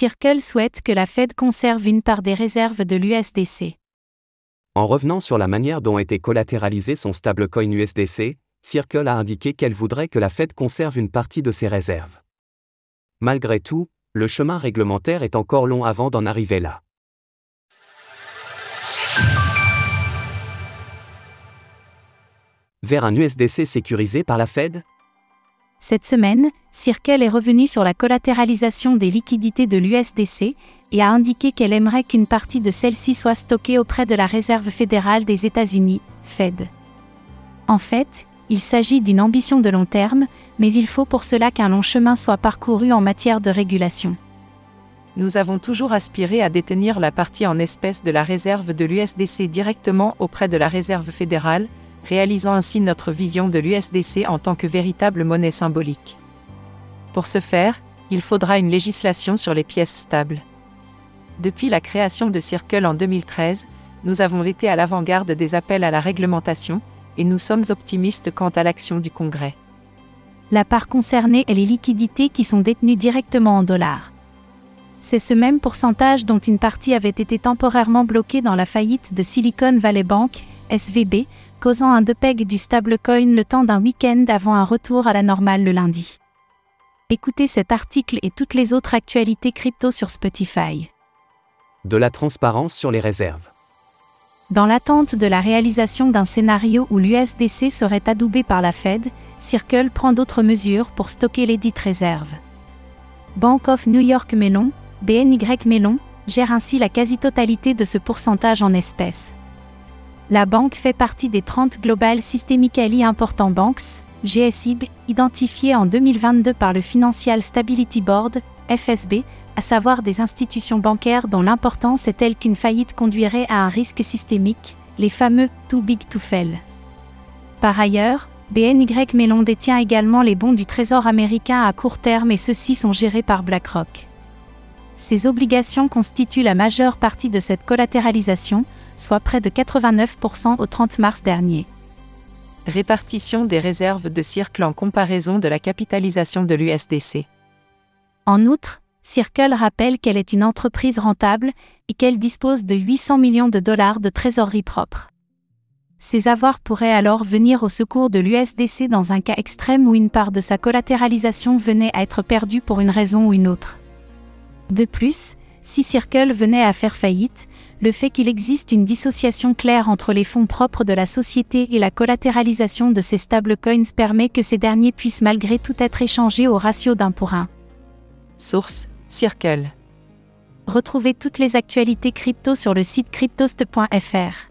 Circle souhaite que la Fed conserve une part des réserves de l'USDC. En revenant sur la manière dont était collatéralisé son stablecoin USDC, Circle a indiqué qu'elle voudrait que la Fed conserve une partie de ses réserves. Malgré tout, le chemin réglementaire est encore long avant d'en arriver là. Vers un USDC sécurisé par la Fed Cette semaine, Circle est revenu sur la collatéralisation des liquidités de l'USDC et a indiqué qu'elle aimerait qu'une partie de celle-ci soit stockée auprès de la Réserve fédérale des États-Unis, Fed. En fait, il s'agit d'une ambition de long terme, mais il faut pour cela qu'un long chemin soit parcouru en matière de régulation. Nous avons toujours aspiré à détenir la partie en espèces de la réserve de l'USDC directement auprès de la Réserve fédérale, réalisant ainsi notre vision de l'USDC en tant que véritable monnaie symbolique. Pour ce faire, il faudra une législation sur les pièces stables. Depuis la création de Circle en 2013, nous avons été à l'avant-garde des appels à la réglementation, et nous sommes optimistes quant à l'action du Congrès. La part concernée est les liquidités qui sont détenues directement en dollars. C'est ce même pourcentage dont une partie avait été temporairement bloquée dans la faillite de Silicon Valley Bank, SVB, causant un depeg du stablecoin le temps d'un week-end avant un retour à la normale le lundi. Écoutez cet article et toutes les autres actualités crypto sur Spotify. De la transparence sur les réserves. Dans l'attente de la réalisation d'un scénario où l'USDC serait adoubé par la Fed, Circle prend d'autres mesures pour stocker les dites réserves. Bank of New York Mellon, BNY Mellon, gère ainsi la quasi-totalité de ce pourcentage en espèces. La banque fait partie des 30 Global Systemically Important Banks, GSIB, identifiées en 2022 par le Financial Stability Board, FSB, à savoir des institutions bancaires dont l'importance est telle qu'une faillite conduirait à un risque systémique, les fameux too big to fail. Par ailleurs, BNY Mellon détient également les bons du Trésor américain à court terme et ceux-ci sont gérés par BlackRock. Ces obligations constituent la majeure partie de cette collatéralisation, soit près de 89% au 30 mars dernier. Répartition des réserves de Circle en comparaison de la capitalisation de l'USDC. En outre, Circle rappelle qu'elle est une entreprise rentable et qu'elle dispose de 800 millions de dollars de trésorerie propre. Ces avoirs pourraient alors venir au secours de l'USDC dans un cas extrême où une part de sa collatéralisation venait à être perdue pour une raison ou une autre. De plus, si Circle venait à faire faillite, le fait qu'il existe une dissociation claire entre les fonds propres de la société et la collatéralisation de ces stablecoins permet que ces derniers puissent malgré tout être échangés au ratio d'un pour un. Source Circle. Retrouvez toutes les actualités crypto sur le site cryptost.fr.